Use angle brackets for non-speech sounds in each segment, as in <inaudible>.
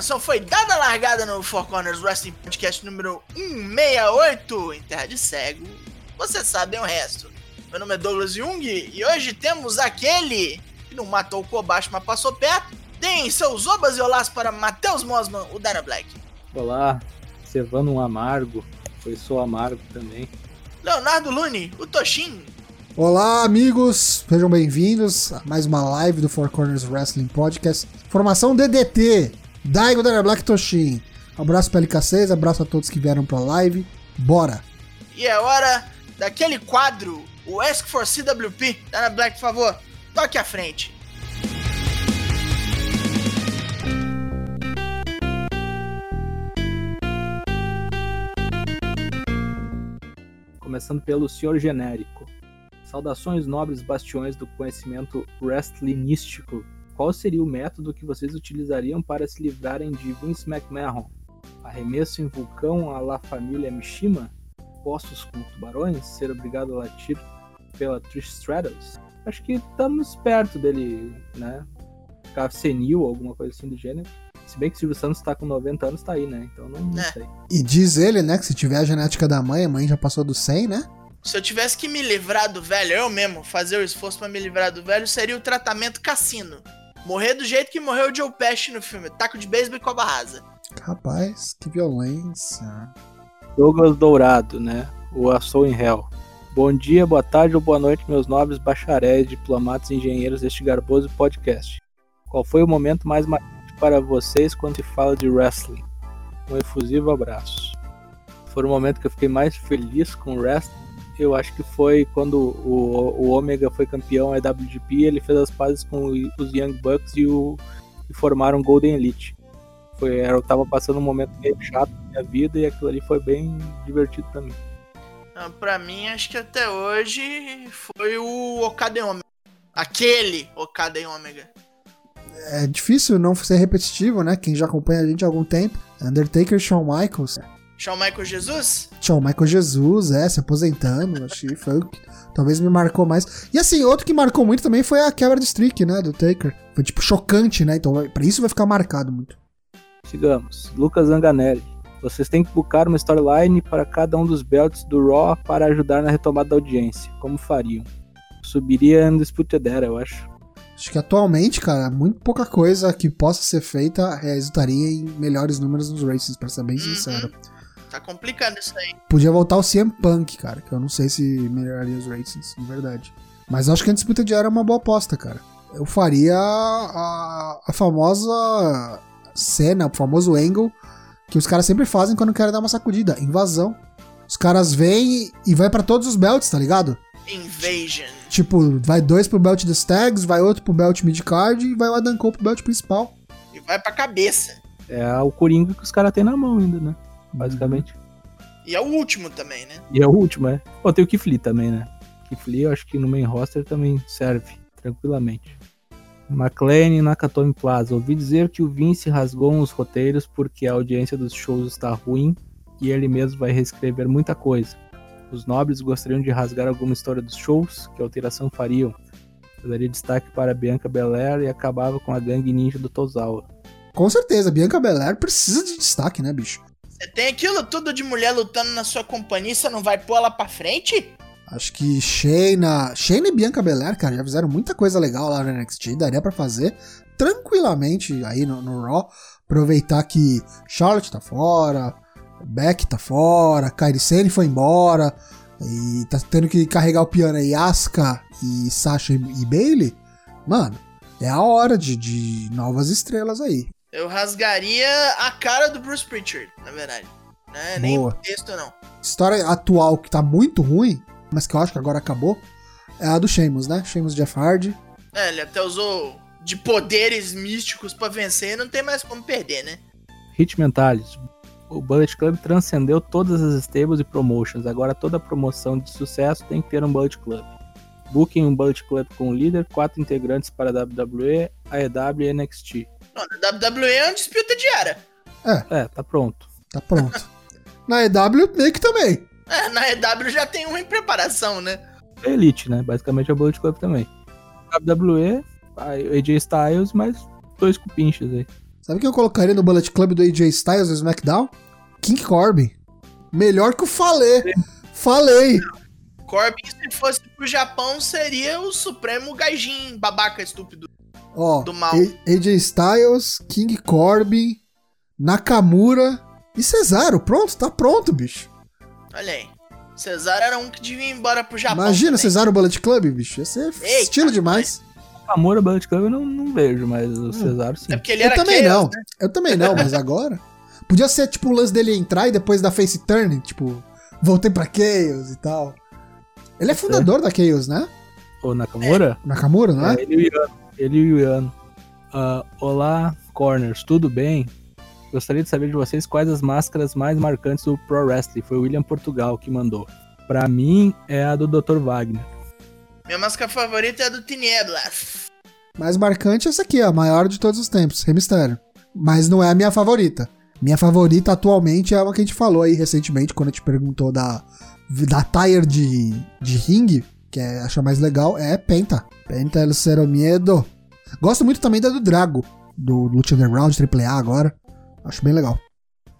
atenção, foi dada a largada no Four Corners Wrestling Podcast número 168 em Terra de Cego. Você sabe o resto. Meu nome é Douglas Jung e hoje temos aquele que não matou o Kobashi, mas passou perto. Deem seus obas e olás para Matheus Mosman, o Dana Black. Olá, cevando um amargo, pois sou amargo também. Leonardo Lune, o Toshin. Olá, amigos, sejam bem-vindos a mais uma live do Four Corners Wrestling Podcast. Formação DDT, Daigo Dana Black Toshin. Abraço para LK6, abraço a todos que vieram pra live. Bora! E é hora daquele quadro, o Ask for CWP. Dana Black, por favor, toque à frente. Começando pelo Senhor Genérico. Saudações nobres bastiões do conhecimento wrestlinístico. Qual seria o método que vocês utilizariam para se livrarem de Vince McMahon? Arremesso em vulcão à la família Mishima? Postos com tubarões? Ser obrigado a latir pela Trish Stratus? Acho que estamos perto dele, né? Ficar senil, alguma coisa assim do gênero. Se bem que o Silvio Santos tá com 90 anos, tá aí, né? Então não, não É. sei. E diz ele, né, que se tiver a genética da mãe, a mãe já passou do 100, né? Se eu tivesse que me livrar do velho, eu mesmo, fazer o esforço pra me livrar do velho, seria o tratamento cassino. Morrer do jeito que morreu o Joe Pesci no filme, taco de beisebol e cobra rasa. Rapaz, que violência. Douglas Dourado, né? O Assou em Hell. Bom dia, boa tarde ou boa noite, meus nobres bacharéis, diplomatas e engenheiros deste garboso podcast. Qual foi o momento mais marcante para vocês quando se fala de wrestling? Um efusivo abraço. Foi o momento que eu fiquei mais feliz com o wrestling. Eu acho que foi quando o, o Omega foi campeão IWGP, ele fez as pazes com os Young Bucks e, o, e formaram o Golden Elite. Foi, eu tava passando um momento meio chato na minha vida e aquilo ali foi bem divertido mim. Ah, Pra mim, acho que até hoje foi o Okada e Omega. Aquele Okada e Omega. É difícil não ser repetitivo, né? Quem já acompanha a gente há algum tempo. Undertaker e Shawn Michaels. Shawn Michael Jesus? Shawn Michael Jesus, é, se aposentando. Acho que foi o que talvez me marcou mais. E assim, outro que marcou muito também foi a quebra de streak, né? Do Taker. Foi tipo chocante, né? Então pra isso vai ficar marcado muito. Sigamos. Lucas Zanganelli. Vocês têm que buscar uma storyline para cada um dos belts do Raw para ajudar na retomada da audiência. Como fariam? Subiria Undisputed Era, eu acho. Acho que atualmente, cara, muito pouca coisa que possa ser feita resultaria em melhores números nos races, pra ser bem Uhum. Tá complicado isso aí. Podia voltar o CM Punk, cara, que eu não sei se melhoraria os ratings, de verdade. Mas eu acho que a disputa de era uma boa aposta, cara. Eu faria a, a famosa cena, o famoso angle que os caras sempre fazem quando querem dar uma sacudida, invasão. Os caras vêm e vai pra todos os belts, tá ligado? Invasion. Tipo, vai dois pro belt dos tags, vai outro pro belt midcard e vai o Adam Cole pro belt principal. E vai pra cabeça. É o Coringa que os caras têm na mão ainda, né? Basicamente. E é o último também, né? E é o último, é. Pô, tem o Kifli também, né? Kifli eu acho que no main roster também serve, tranquilamente. McLean e Nakatomi Plaza. Ouvi dizer que o Vince rasgou uns roteiros porque a audiência dos shows está ruim e ele mesmo vai reescrever muita coisa. Os nobres gostariam de rasgar alguma história dos shows? Que alteração fariam? Eu daria destaque para Bianca Belair e acabava com a gangue ninja do Tozawa. Com certeza, Bianca Belair precisa de destaque, né, bicho? Você tem aquilo tudo de mulher lutando na sua companhia você não vai pôr ela pra frente? Acho que Shayna, Shayna e Bianca Belair, cara, já fizeram muita coisa legal lá no NXT, daria pra fazer tranquilamente aí no, no Raw, aproveitar que Charlotte tá fora, Beck tá fora, Kairi Sane foi embora, e tá tendo que carregar o piano aí Asuka e Sasha e, e Bailey, mano, é a hora de, de novas estrelas aí. Eu rasgaria a cara do Bruce Pritchard, na verdade. Né? Nem Boa. o texto, não. História atual que tá muito ruim, mas que eu acho que agora acabou, é a do Sheamus, né? Sheamus Jeff Hardy. É, ele até usou de poderes místicos pra vencer e não tem mais como perder, né? Hit Mentalis. O Bullet Club transcendeu todas as stables e promotions. Agora toda promoção de sucesso tem que ter um Bullet Club. Booking um Bullet Club com o líder, quatro integrantes para a WWE, AEW e NXT. Não, na WWE é uma disputa diária. É, tá pronto. Tá pronto. <laughs> Na EW, meio que também. É, na EW já tem um em preparação, né? É Elite, né? Basicamente é o Bullet Club também. WWE, AJ Styles, mais dois cupinches aí. Sabe quem eu colocaria no Bullet Club do AJ Styles no SmackDown? King Corbin. Melhor que o Falei. Falei. Corbin, se fosse pro Japão, seria o supremo gaijin, babaca estúpido. Ó, Do mal. AJ Styles, King Corbin, Nakamura e Cesaro. Pronto, tá pronto, bicho. Olha aí. Cesaro era um que devia ir embora pro Japão. Imagina também. Cesaro Bullet Club, bicho. Ia ser Eita, estilo demais. Amor Bullet Club eu não, não vejo, mas o Cesaro sim. É porque ele Eu era também Chaos, não. né? Eu também não, mas agora. <laughs> Podia ser tipo o lance dele entrar e depois da face turn, tipo, voltei pra Chaos e tal. Ele é fundador da Chaos, né? O Nakamura? O Nakamura, não é? É, ele e o Iano. Ele e o Iano. Ah, olá, Corners, tudo bem? Gostaria de saber de vocês quais as máscaras mais marcantes do Pro Wrestling. Foi o William Portugal que mandou. Pra mim, é a do Dr. Wagner. Minha máscara favorita é a do Tinieblas. Mais marcante é essa aqui, a maior de todos os tempos, Rey Mysterio. Mas não é a minha favorita. Minha favorita atualmente é uma que a gente falou aí recentemente, quando a gente perguntou da, da tire de, de ringue, que é, acha mais legal, é Penta. Penta El Cero Miedo. Gosto muito também da do Drago, do Lucha Underground, AAA agora. Acho bem legal.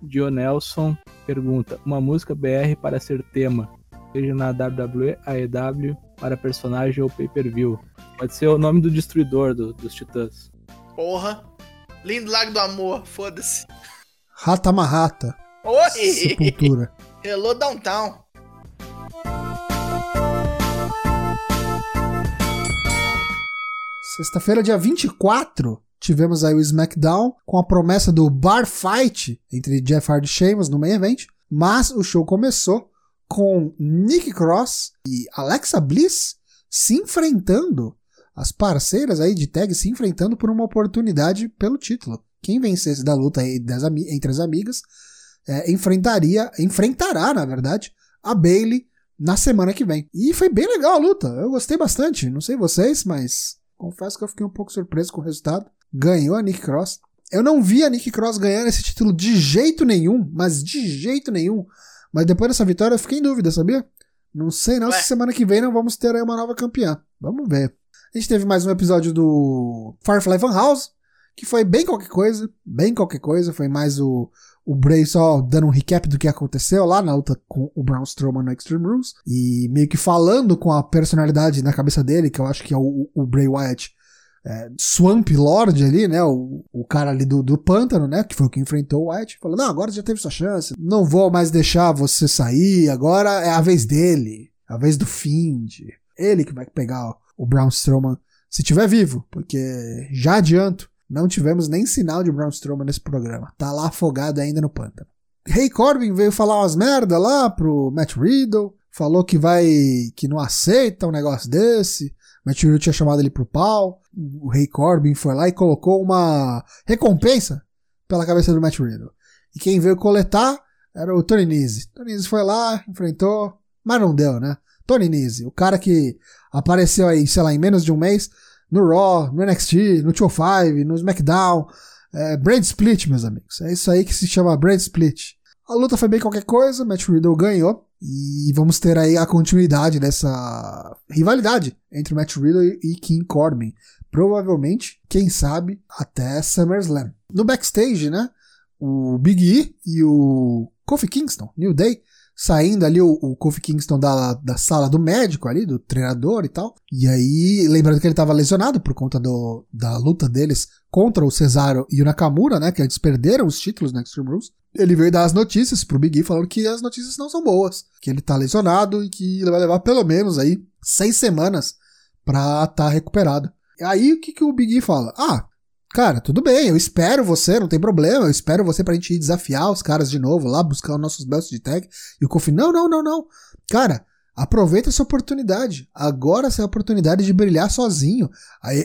Dionelson pergunta: Uma música BR para ser tema, seja na WWE, AEW, para personagem ou pay-per-view. Pode ser o nome do destruidor do- dos Titãs. Porra. Lindo Lago do Amor, foda-se. Rata Marrata. Oi! Sepultura. Hello Downtown. Sexta-feira, dia 24, tivemos aí o SmackDown com a promessa do Bar Fight entre Jeff Hardy e Sheamus no main event, mas o show começou com Nick Cross e Alexa Bliss se enfrentando, as parceiras aí de tag se enfrentando por uma oportunidade pelo título. Quem vencesse da luta entre as amigas é, enfrentaria, enfrentará, na verdade, a Bailey na semana que vem. E foi bem legal a luta, eu gostei bastante. Não sei vocês, mas confesso que eu fiquei um pouco surpreso com o resultado. Ganhou a Nick Cross. Eu não vi a Nick Cross ganhando esse título de jeito nenhum, mas de jeito nenhum. Mas depois dessa vitória eu fiquei em dúvida, sabia? Não sei não Ué. se semana que vem não vamos ter aí uma nova campeã. Vamos ver. A gente teve mais um episódio do Firefly Funhouse, que foi bem qualquer coisa, bem qualquer coisa. Foi mais o, o Bray só dando um recap do que aconteceu lá na luta com o Braun Strowman no Extreme Rules. E meio que falando com a personalidade na cabeça dele, que eu acho que é o, o Bray Wyatt. é, Swamp Lord ali, né? O, o cara ali do, do pântano, né? Que foi o que enfrentou o Wyatt. Falou: Não, agora já teve sua chance. Não vou mais deixar você sair. Agora é a vez dele. A vez do Find. Ele que vai pegar o Braun Strowman se tiver vivo. Porque já adianto, não tivemos nem sinal de Braun Strowman nesse programa. Tá lá afogado ainda no pântano. Rei Corbin veio falar umas merda lá pro Matt Riddle. Falou que vai. que não aceita um negócio desse. Matt Riddle tinha chamado ele pro pau. O Rei Corbin foi lá e colocou uma recompensa pela cabeça do Matt Riddle. E quem veio coletar era o Tony Nese. Tony Nese foi lá, enfrentou, mas não deu, né? Tony Nese, o cara que apareceu aí, sei lá, em menos de um mês no Raw, no NXT, no 205, no SmackDown. É, Brand Split, meus amigos. É isso aí que se chama Brand Split. A luta foi bem qualquer coisa, Matt Riddle ganhou. E vamos ter aí a continuidade dessa rivalidade entre Matt Riddle e King Corbin. Provavelmente, quem sabe, até SummerSlam. No backstage, né? O Big E e o Kofi Kingston, New Day, saindo ali o, o Kofi Kingston da, da sala do médico ali, do treinador e tal. E aí, lembrando que ele estava lesionado por conta do, da luta deles contra o Cesaro e o Nakamura, né? Que eles perderam os títulos no Extreme Rules. Ele veio dar as notícias pro Big E falando que as notícias não são boas. Que ele tá lesionado e que ele vai levar pelo menos aí seis semanas pra estar tá recuperado. E aí, o que, que o Big E fala? Ah, Cara, tudo bem, eu espero você, não tem problema, eu espero você pra gente ir desafiar os caras de novo lá, buscar os nossos belts de tag. E o Kofi, não, não, não, não. Cara, aproveita essa oportunidade. Agora essa é a oportunidade de brilhar sozinho.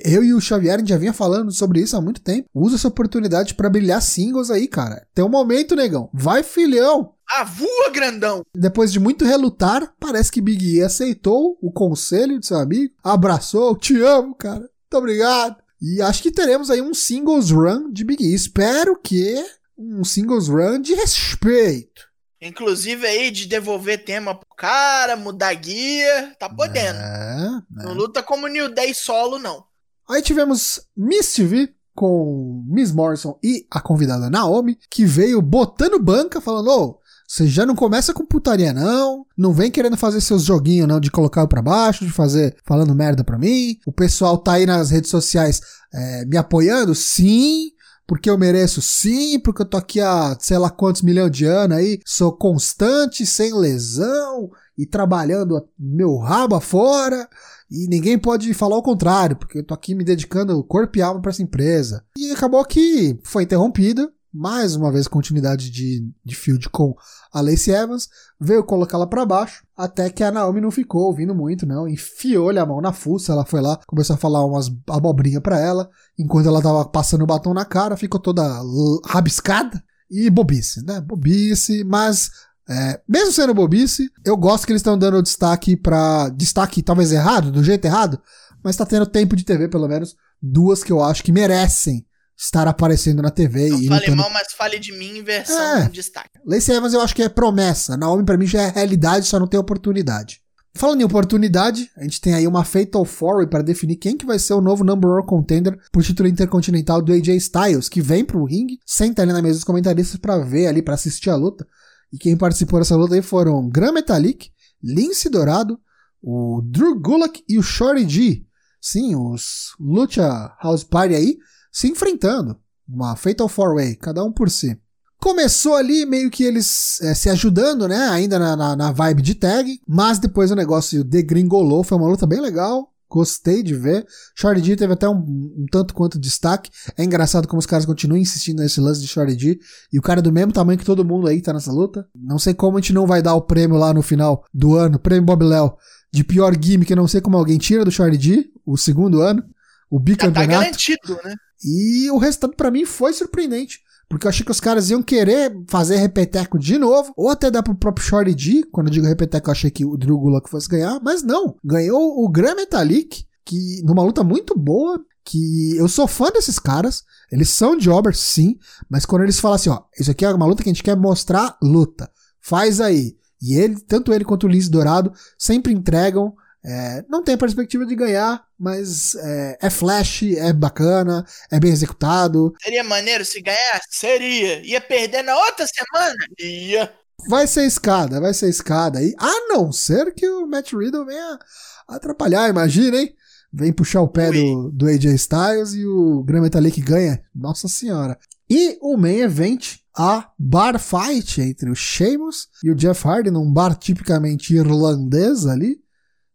Eu e o Xavier já vinha falando sobre isso há muito tempo. Usa essa oportunidade pra brilhar singles aí, cara. Tem um momento, negão. Vai, filhão. Ah, voa, grandão! Depois de muito relutar, parece que Big E aceitou o conselho de seu amigo, abraçou, te amo, cara. Muito obrigado. E acho que teremos aí um singles run de Big E. Espero que um singles run de respeito. Inclusive aí de devolver tema pro cara, mudar guia, tá podendo. É, Não luta como New Day solo, não. Aí tivemos Miss TV com Miss Morrison e a convidada Naomi, que veio botando banca, falando: Ô, você já não começa com putaria, não. Não vem querendo fazer seus joguinhos, não, de colocar eu pra baixo, de fazer falando merda pra mim. O pessoal tá aí nas redes sociais é, me apoiando? Sim. Porque eu mereço sim, porque eu tô aqui há sei lá quantos milhões de anos aí, sou constante, sem lesão e trabalhando meu rabo afora. E ninguém pode falar o contrário, porque eu tô aqui me dedicando corpo e alma para essa empresa. E acabou que foi interrompida mais uma vez continuidade de, de field com a Lacey Evans, veio colocá-la para baixo, até que a Naomi não ficou ouvindo muito, não, enfiou-lhe a mão na fuça, ela foi lá, começou a falar umas abobrinhas para ela, enquanto ela tava passando o batom na cara, ficou toda rabiscada, e bobice, né, bobice, mas é, mesmo sendo bobice, eu gosto que eles estão dando destaque para destaque talvez errado, do jeito errado, mas tá tendo tempo de TV, pelo menos, duas que eu acho que merecem estar aparecendo na TV. Não e fale lutando... mal, mas fale de mim em versão É. destaque. Lacey Evans eu acho que é promessa. Naomi pra mim já é realidade, só não tem oportunidade. Falando em oportunidade, a gente tem aí uma Fatal Four para definir quem que vai ser o novo number one contender pro título intercontinental do AJ Styles, que vem pro ringue, senta ali na mesa dos comentaristas pra ver ali, pra assistir a luta. E quem participou dessa luta aí foram Gran Metalik, Lince Dourado, o Drew Gulak e o Shorty G. Sim, os Lucha House Party aí se enfrentando. Uma Fatal Four Way, cada um por si. Começou ali meio que eles é, se ajudando, né? Ainda na, na, na, vibe de tag, mas depois o negócio degringolou. Foi uma luta bem legal. Gostei de ver. Shorty G teve até um, um, tanto quanto destaque. É engraçado como os caras continuam insistindo nesse lance de Shorty G. E o cara é do mesmo tamanho que todo mundo aí tá nessa luta. Não sei como a gente não vai dar o prêmio lá no final do ano, prêmio Bob Léo, de pior gimmick. Eu não sei como alguém tira do Shorty G, o segundo ano. O bicampeonato. Já tá garantido, né? E o restante para mim foi surpreendente. Porque eu achei que os caras iam querer fazer repeteco de novo, ou até dar pro próprio Shorty G. Quando eu digo repeteco, eu achei que o Drew Gulak fosse ganhar, mas não. Ganhou o Gran Metalik, que numa luta muito boa, que eu sou fã desses caras. Eles são jobbers, sim, mas quando eles falam assim, ó, isso aqui é uma luta que a gente quer mostrar luta. Faz aí. E ele, tanto ele quanto o Lince Dourado, sempre entregam. É, não tem a perspectiva de ganhar, mas é, é, flash, é bacana, é bem executado. Seria maneiro se ganhar? Seria. Ia perder na outra semana? Ia. Vai ser escada, vai ser escada aí. A não ser que o Matt Riddle venha atrapalhar, imagina, hein? Vem puxar o pé do, do AJ Styles e o Gran Metalik ganha. Nossa senhora. E o main event, a bar fight entre o Sheamus e o Jeff Hardy, num bar tipicamente irlandês ali.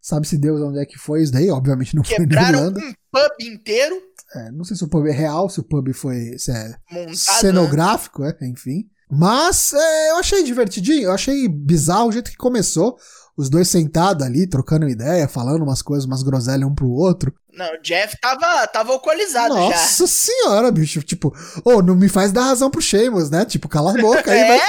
Sabe-se Deus onde é que foi isso daí? Obviamente não Quebraram foi na Irlanda. um pub inteiro. É, não sei se o pub é real, se o pub foi se é Montado, cenográfico, é, enfim. Mas é, eu achei divertidinho, eu achei bizarro o jeito que começou. Os dois sentados ali, trocando ideia, falando umas coisas, umas groselhas um pro outro. Não, o Jeff tava, tava alcoolizado já. Nossa senhora, bicho. Tipo, ô, oh, não me faz dar razão pro Sheamus, né? Tipo, cala a boca aí, <laughs> É? vai.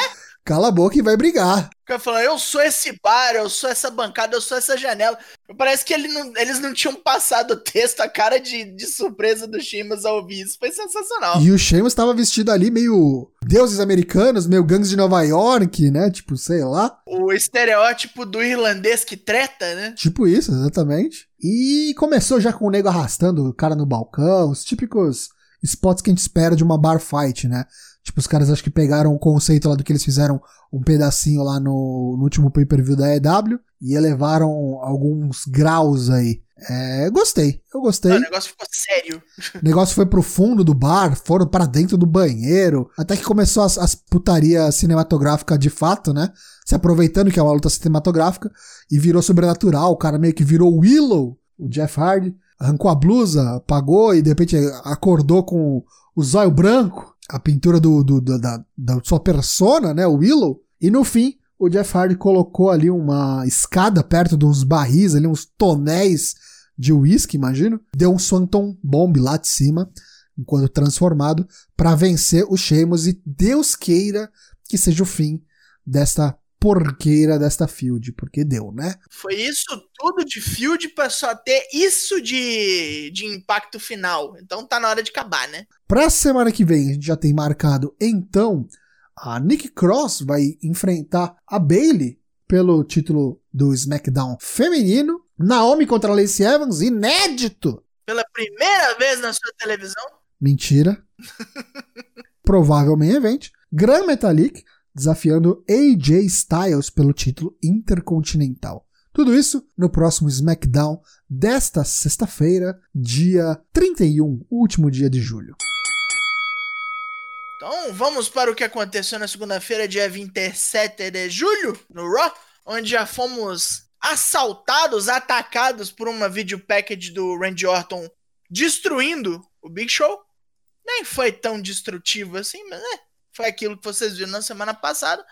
Cala a boca e vai brigar. O cara falou, eu sou esse bar, eu sou essa bancada, eu sou essa janela. Parece que ele não- eles não tinham passado o texto, a cara de, de surpresa do Shimas ao ouvir isso. Foi sensacional. E o Sheamus tava vestido ali meio deuses americanos, meio gangues de Nova York, né? Tipo, sei lá. O estereótipo do irlandês que treta, né? Tipo isso, exatamente. E começou já com o nego arrastando o cara no balcão, os típicos spots que a gente espera de uma bar fight, né? Tipo, os caras acho que pegaram o conceito lá do que eles fizeram um pedacinho lá no, no último pay-per-view da EW e elevaram alguns graus aí. É, gostei, eu gostei. Não, o negócio ficou sério. O negócio foi pro fundo do bar, foram para dentro do banheiro, até que começou as, as putaria cinematográfica de fato, né? Se aproveitando que é uma luta cinematográfica e virou sobrenatural. O cara meio que virou Willow, o Jeff Hardy, arrancou a blusa, apagou e de repente acordou com o zóio branco, a pintura do, do- do- da, da sua persona, né? O Willow. E no fim, o Jeff Hardy colocou ali uma escada perto de uns barris, ali, uns tonéis de uísque, imagino. Deu um Swanton Bomb lá de cima, enquanto transformado, para vencer o Sheamus. E Deus queira que seja o fim desta porqueira desta field, porque deu, né? Foi isso tudo de field pra só ter isso de, de impacto final. Então tá na hora de acabar, né? Pra semana que vem, a gente já tem marcado, então, a Nick Cross vai enfrentar a Bailey pelo título do SmackDown feminino. Naomi contra a Lacey Evans, inédito! Pela primeira vez na sua televisão. Mentira. <laughs> Provável main event. Gran Metalik desafiando AJ Styles pelo título intercontinental. Tudo isso no próximo SmackDown desta sexta-feira, dia 31, último dia de julho. Então vamos para o que aconteceu na segunda-feira, dia 27 de julho, no Raw, onde já fomos assaltados, atacados por uma video package do Randy Orton destruindo o Big Show. Nem foi tão destrutivo assim, mas né, foi aquilo que vocês viram na semana passada.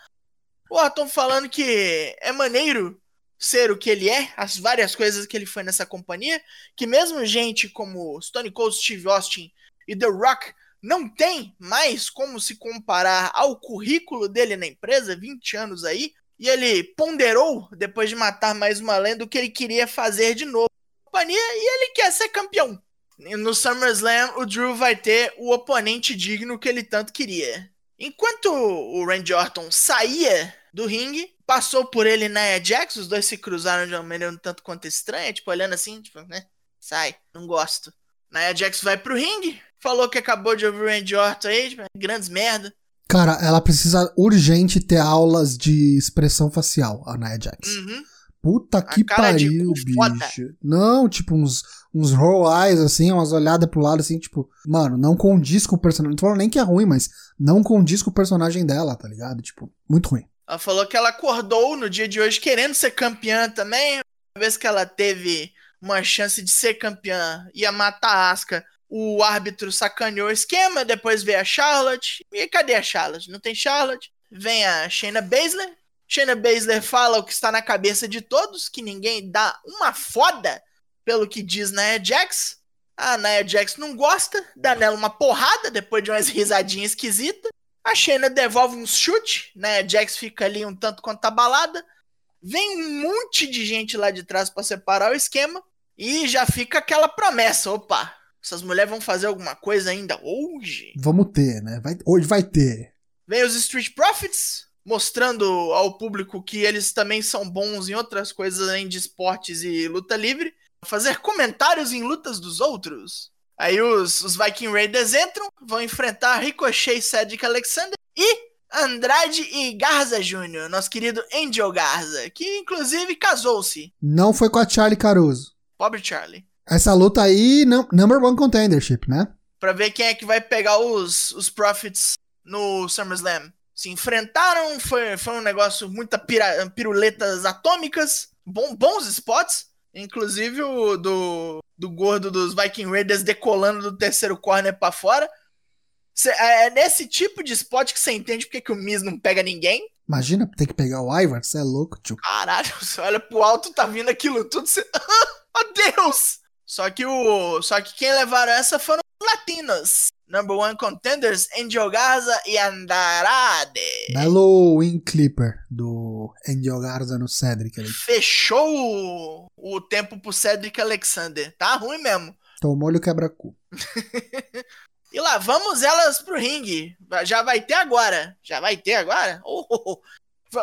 O Orton falando que é maneiro ser o que ele é, as várias coisas que ele foi nessa companhia, que mesmo gente como Stone Cold Steve Austin e The Rock não tem mais como se comparar ao currículo dele na empresa, 20 anos aí, e ele ponderou, depois de matar mais uma lenda, o que ele queria fazer de novo na companhia, e ele quer ser campeão. No SummerSlam, o Drew vai ter o oponente digno que ele tanto queria. Enquanto o Randy Orton saía do ringue, passou por ele Nia Jax, os dois se cruzaram de uma maneira um tanto quanto estranha, tipo, olhando assim, tipo, né? Sai, não gosto. Nia Jax vai pro ringue, falou que acabou de ouvir o Randy Orton aí, tipo, grandes merda. Cara, ela precisa urgente ter aulas de expressão facial, a Nia Jax. Uhum. Puta que pariu, bicho. Não, tipo, uns, uns roll eyes, assim, umas olhadas pro lado, assim, tipo, mano, não condiz com o personagem. Não tô falando nem que é ruim, mas não condiz com o personagem dela, tá ligado? Tipo, muito ruim. Ela falou que ela acordou no dia de hoje querendo ser campeã também. Uma vez que ela teve uma chance de ser campeã, ia matar a Asuka. O árbitro sacaneou o esquema, depois veio a Charlotte. E cadê a Charlotte? Não tem Charlotte. Vem a Shayna Baszler, Shayna Baszler fala o que está na cabeça de todos, que ninguém dá uma foda pelo que diz Nia Jax. A Nia Jax não gosta, dá nela uma porrada depois de umas <laughs> risadinhas esquisitas. A Shayna devolve um chute, né? Jax fica ali um tanto quanto abalada. Vem um monte de gente lá de trás para separar o esquema. E já fica aquela promessa: opa, essas mulheres vão fazer alguma coisa ainda hoje? Vamos ter, né? Vai, hoje vai ter. Vem os Street Profits, mostrando ao público que eles também são bons em outras coisas além de esportes e luta livre, fazer comentários em lutas dos outros. Aí os, os Viking Raiders entram, vão enfrentar Ricochet e Cedric Alexander e Andrade e Garza Jr., nosso querido Angel Garza, que inclusive casou-se. Não foi com a Charlie Caruso. Pobre Charlie. Essa luta aí, number one contendership, né? Pra ver quem é que vai pegar os, os Profits no SummerSlam se enfrentaram, foi, foi um negócio, muita pira, piruletas atômicas, bom, bons spots, inclusive o do, do gordo dos Viking Raiders decolando do terceiro corner para fora. Cê, é, é nesse tipo de spot que você entende porque que o Miz não pega ninguém. Imagina ter que pegar o Ivar, você é louco, tio. Caralho, <laughs> você olha pro alto, tá vindo aquilo tudo, você... oh <laughs> Deus! Só que o. Só que quem levaram essa foram os latinos number one contenders, Angel Garza e Andrade. Belo win clipper do Angel Garza no Cedric ali. Fechou o, o tempo pro Cedric Alexander. Tá ruim mesmo. Tomou-lhe o quebra-cu. <laughs> e lá, vamos elas pro ringue. Já vai ter agora. Já vai ter agora? Oh, oh, oh.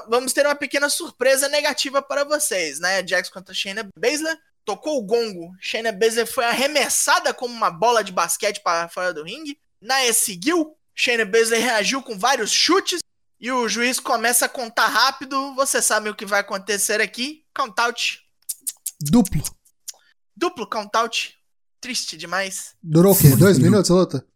Vamos ter uma pequena surpresa negativa para vocês, né? Jax contra Shayna Baszler tocou o gongo. Shayna Baszler foi arremessada como uma bola de basquete para fora do ringue. Naya seguiu. Shayna Baszler reagiu com vários chutes. E o juiz começa a contar rápido. Você sabe o que vai acontecer aqui. Countout. Duplo. Duplo countout. Triste demais. Durou o quê? Dois minutos a luta?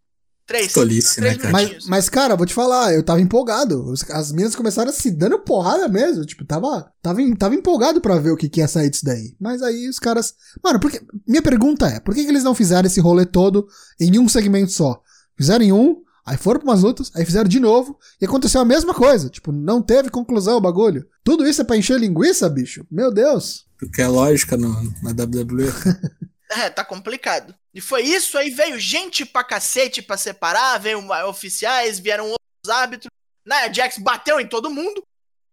Três. Tolice, três né, cara? Mas, mas, cara, vou te falar, eu tava empolgado. As minas começaram se dando porrada mesmo. Tipo, tava, tava, tava empolgado pra ver o que, que ia sair disso daí. Mas aí os caras. Mano, porque. Minha pergunta é: por que, que eles não fizeram esse rolê todo em um segmento só? Fizeram em um, aí foram pra umas lutas, aí fizeram de novo, e aconteceu a mesma coisa. Tipo, não teve conclusão o bagulho. Tudo isso é pra encher linguiça, bicho? Meu Deus. Porque é lógica no, na WWE. <laughs> É, tá complicado. E foi isso, aí veio gente pra cacete pra separar, veio oficiais, vieram outros árbitros. Nia Jax bateu em todo mundo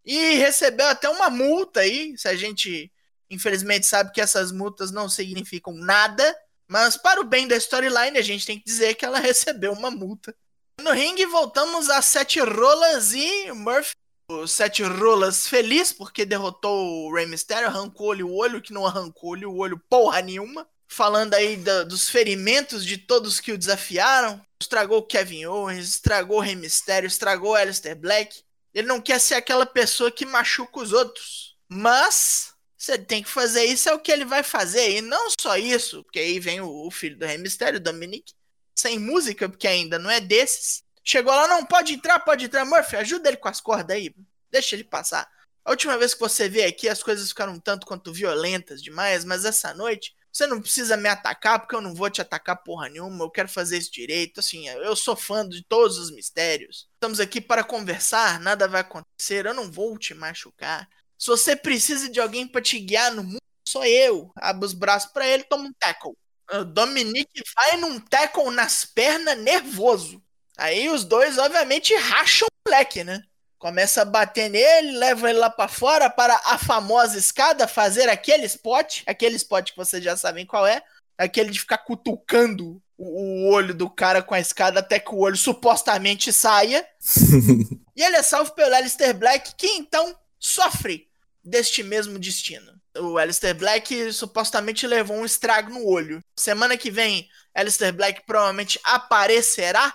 e recebeu até uma multa aí. Se a gente, infelizmente, sabe que essas multas não significam nada, mas para o bem da storyline, a gente tem que dizer que ela <laughs> recebeu uma multa. No ringue, voltamos a Sete Rolas e Murphy. O Sete Rolas feliz porque derrotou o Rey Mysterio, arrancou-lhe o olho, que não arrancou-lhe o olho porra nenhuma. Falando aí da, dos ferimentos de todos que o desafiaram. Estragou Kevin Owens, estragou o Rey Mysterio, estragou Aleister Black. Ele não quer ser aquela pessoa que machuca os outros. Mas você tem que fazer isso, é o que ele vai fazer. E não só isso, porque aí vem o, o filho do Rey Mysterio, Dominic, sem música, porque ainda não é desses. Chegou lá, não, pode entrar, pode entrar. Murphy, ajuda ele com as cordas aí. Deixa ele passar. A última vez que você veio aqui, as coisas ficaram um tanto quanto violentas demais, mas essa noite você não precisa me atacar, porque eu não vou te atacar porra nenhuma. Eu quero fazer isso direito. Assim, eu sou fã de todos os mistérios. Estamos aqui para conversar, nada vai acontecer. Eu não vou te machucar. Se você precisa de alguém para te guiar no mundo, sou eu. Abre os braços para ele, toma um tackle. O Dominique vai num tackle nas pernas nervoso. Aí os dois, obviamente, racham o moleque, né? Começa a bater nele, leva ele lá para fora para a famosa escada fazer aquele spot, aquele spot que vocês já sabem qual é, aquele de ficar cutucando o, o olho do cara com a escada até que o olho supostamente saia. <laughs> e ele é salvo pelo Alistair Black, que então sofre deste mesmo destino. O Alistair Black supostamente levou um estrago no olho. Semana que vem, Alistair Black provavelmente aparecerá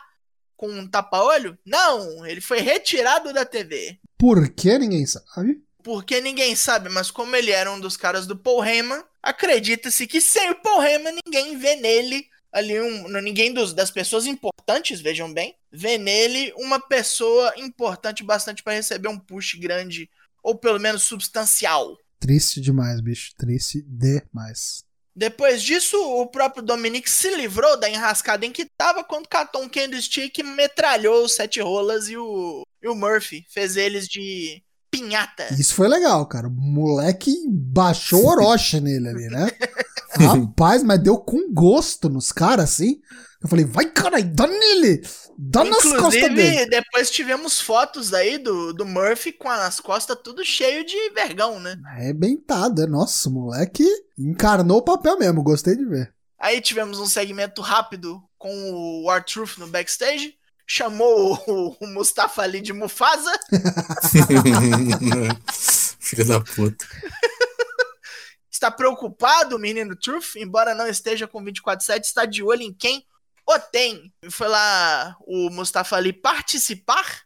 com um tapa-olho? Não, ele foi retirado da TV. Por que ninguém sabe? Porque ninguém sabe, mas como ele era um dos caras do Paul Heyman, acredita-se que sem o Paul Heyman ninguém vê nele ali um, ninguém dos, das pessoas importantes, vejam bem, vê nele uma pessoa importante bastante para receber um push grande ou pelo menos substancial. Triste demais, bicho, triste demais. Depois disso, o próprio Dominic se livrou da enrascada em que estava quando catou um candlestick e metralhou os sete rolas e o, e o Murphy fez eles de pinhata. Isso foi legal, cara. O moleque baixou Orochi nele ali, né? <laughs> Rapaz, mas deu com gosto nos caras, assim. Eu falei, vai, caralho, dá nele! Dá Inclusive, nas costas dele! depois tivemos fotos aí do, do Murphy com as costas tudo cheio de vergão, né? Arrebentado, é. Nossa, o moleque encarnou o papel mesmo, gostei de ver. Aí tivemos um segmento rápido com o R-Truth no backstage. Chamou o, o Mustafa Ali de Mufasa. <laughs> Filha da puta. <laughs> está preocupado, o menino Truth, embora não esteja com 24-7, está de olho em quem o tem. Foi lá o Mustafa Ali participar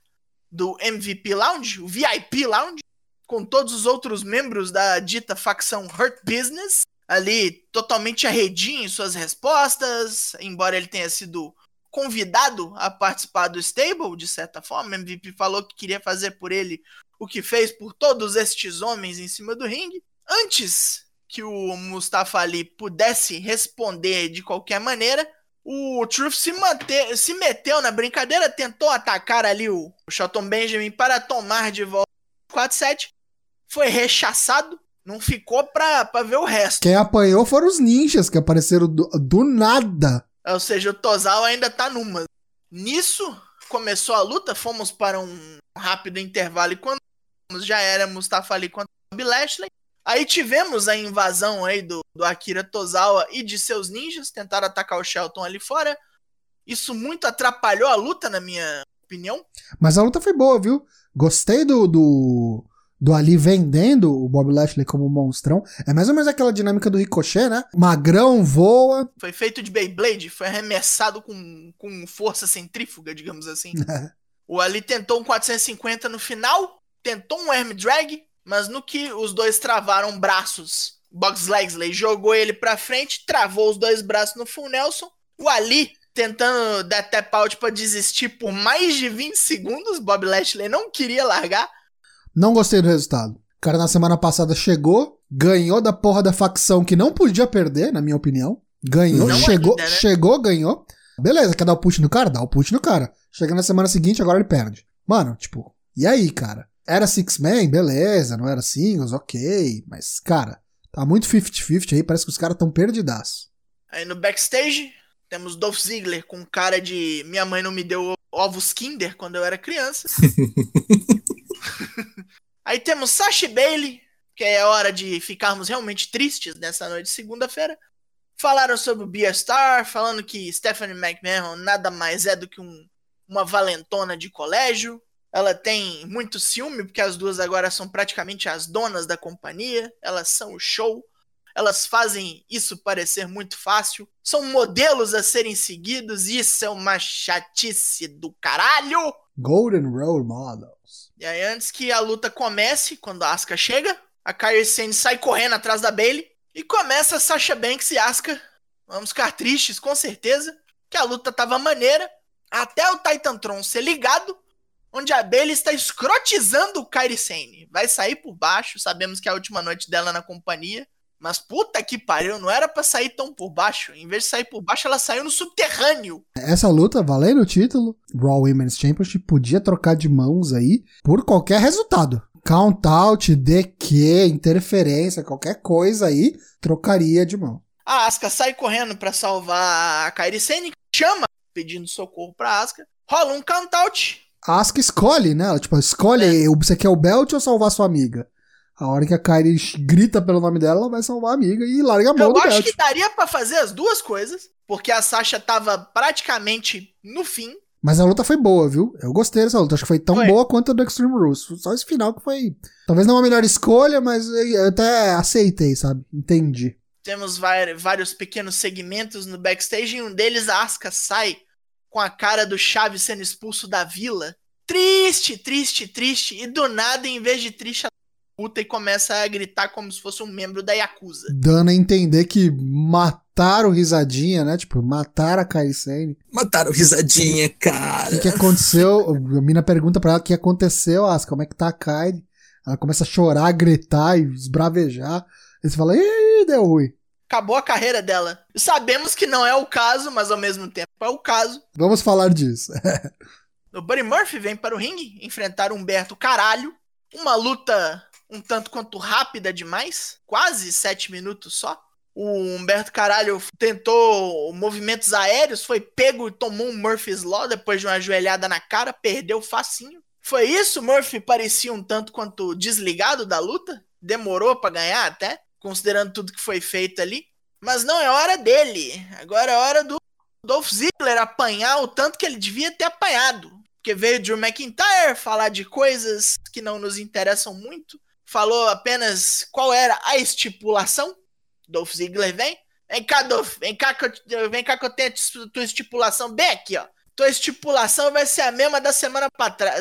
do MVP Lounge, o VIP Lounge, com todos os outros membros da dita facção Hurt Business, ali totalmente arredinho em suas respostas, embora ele tenha sido convidado a participar do stable, de certa forma. O MVP falou que queria fazer por ele o que fez por todos estes homens em cima do ringue. Antes que o Mustafa Ali pudesse responder de qualquer maneira, o Truth se, mante se meteu na brincadeira, tentou atacar ali o, o Shelton Benjamin para tomar de volta o 4-7. Foi rechaçado, não ficou pra, pra ver o resto. Quem apanhou foram os ninjas que apareceram do, do nada. Ou seja, o Tozawa ainda tá numa. Nisso, começou a luta, fomos para um rápido intervalo e quando já era Mustafa Ali contra o Bobby Lashley. Aí tivemos a invasão aí do, do Akira Tozawa e de seus ninjas, tentaram atacar o Shelton ali fora. Isso muito atrapalhou a luta, na minha opinião. Mas a luta foi boa, viu? Gostei do, do, do Ali vendendo o Bob Lashley como monstrão. É mais ou menos aquela dinâmica do Ricochet, né? Magrão voa. Foi feito de Beyblade, foi arremessado com, com força centrífuga, digamos assim. <laughs> o Ali tentou um 450 no final, tentou um arm drag, mas no que os dois travaram braços, Box Legsley jogou ele pra frente, travou os dois braços no Full Nelson. O Ali tentando dar tap out pra desistir por mais de 20 segundos. Bob Lashley não queria largar. Não gostei do resultado. O cara na semana passada chegou, ganhou da porra da facção que não podia perder, na minha opinião. Ganhou, não chegou, ainda, né? chegou, ganhou. Beleza, quer dar o push no cara? Dá o push no cara. Chega na semana seguinte, agora ele perde. Mano, tipo, e aí, cara? Era Six Man, beleza, não era singles, ok. Mas, cara, tá muito 50-50 aí, parece que os caras tão perdidaços. Aí no backstage, temos Dolph Ziggler com cara de minha mãe não me deu ovos Kinder quando eu era criança. <laughs> aí temos Sasha Bailey, que é hora de ficarmos realmente tristes nessa noite de segunda-feira. Falaram sobre o Beer Star, falando que Stephanie McMahon nada mais é do que um, uma valentona de colégio. Ela tem muito ciúme, porque as duas agora são praticamente as donas da companhia. Elas são o show. Elas fazem isso parecer muito fácil. São modelos a serem seguidos. E isso é uma chatice do caralho. Golden Role Models. E aí, antes que a luta comece, quando a Asuka chega, a Kairi Sane sai correndo atrás da Bailey. E começa Sasha Banks e Asuka. Vamos ficar tristes, com certeza. Que a luta tava maneira. Até o Titantron ser ligado onde a Bailey está escrotizando o Kairi Sane. Vai sair por baixo, sabemos que é a última noite dela na companhia. Mas puta que pariu, não era para sair tão por baixo. Em vez de sair por baixo, ela saiu no subterrâneo. Essa luta, valendo o título, Raw Women's Championship podia trocar de mãos aí por qualquer resultado. Count out, DQ, interferência, qualquer coisa aí, trocaria de mão. A Asuka sai correndo para salvar a Kairi Sane, chama pedindo socorro pra Asuka. Rola um count out, a Asuka escolhe, né? Ela, tipo, escolhe, é. você quer o belt ou salvar sua amiga? A hora que a Kairi grita pelo nome dela, ela vai salvar a amiga e larga a mão Eu do acho belt. que daria para fazer as duas coisas, porque a Sasha tava praticamente no fim. Mas a luta foi boa, viu? Eu gostei dessa luta. Acho que foi tão foi. boa quanto a do Extreme Rules. Só esse final que foi. Talvez não a melhor escolha, mas eu até aceitei, sabe? Entendi. Temos vários pequenos segmentos no backstage e um deles a Asuka sai com a cara do Chaves sendo expulso da vila. Triste, triste, triste. E do nada, em vez de triste, ela puta e começa a gritar como se fosse um membro da Yakuza. Dando a entender que mataram risadinha, né? Tipo, mataram a Kairi Sane. Mataram risadinha, cara. O que, que aconteceu? A mina pergunta pra ela o que aconteceu, Asa, como é que tá a Kairi? Ela começa a chorar, gritar e esbravejar. Aí você fala, ih, deu ruim acabou a carreira dela. Sabemos que não é o caso, mas ao mesmo tempo é o caso. Vamos falar disso. <laughs> o Buddy Murphy vem para o ringue enfrentar Humberto Caralho. Uma luta um tanto quanto rápida demais, quase sete minutos só. O Humberto Caralho tentou movimentos aéreos, foi pego e tomou um Murphy's Law depois de uma joelhada na cara, perdeu facinho. Foi isso? Murphy parecia um tanto quanto desligado da luta, demorou para ganhar até considerando tudo que foi feito ali. Mas não é hora dele. Agora é hora do Dolph Ziggler apanhar o tanto que ele devia ter apanhado. Porque veio Drew McIntyre falar de coisas que não nos interessam muito. Falou apenas qual era a estipulação. Dolph Ziggler vem. Vem cá, Dolph. Vem cá que eu, vem cá que eu tenho a tua estipulação bem aqui, ó. Tua estipulação vai ser a mesma da semana,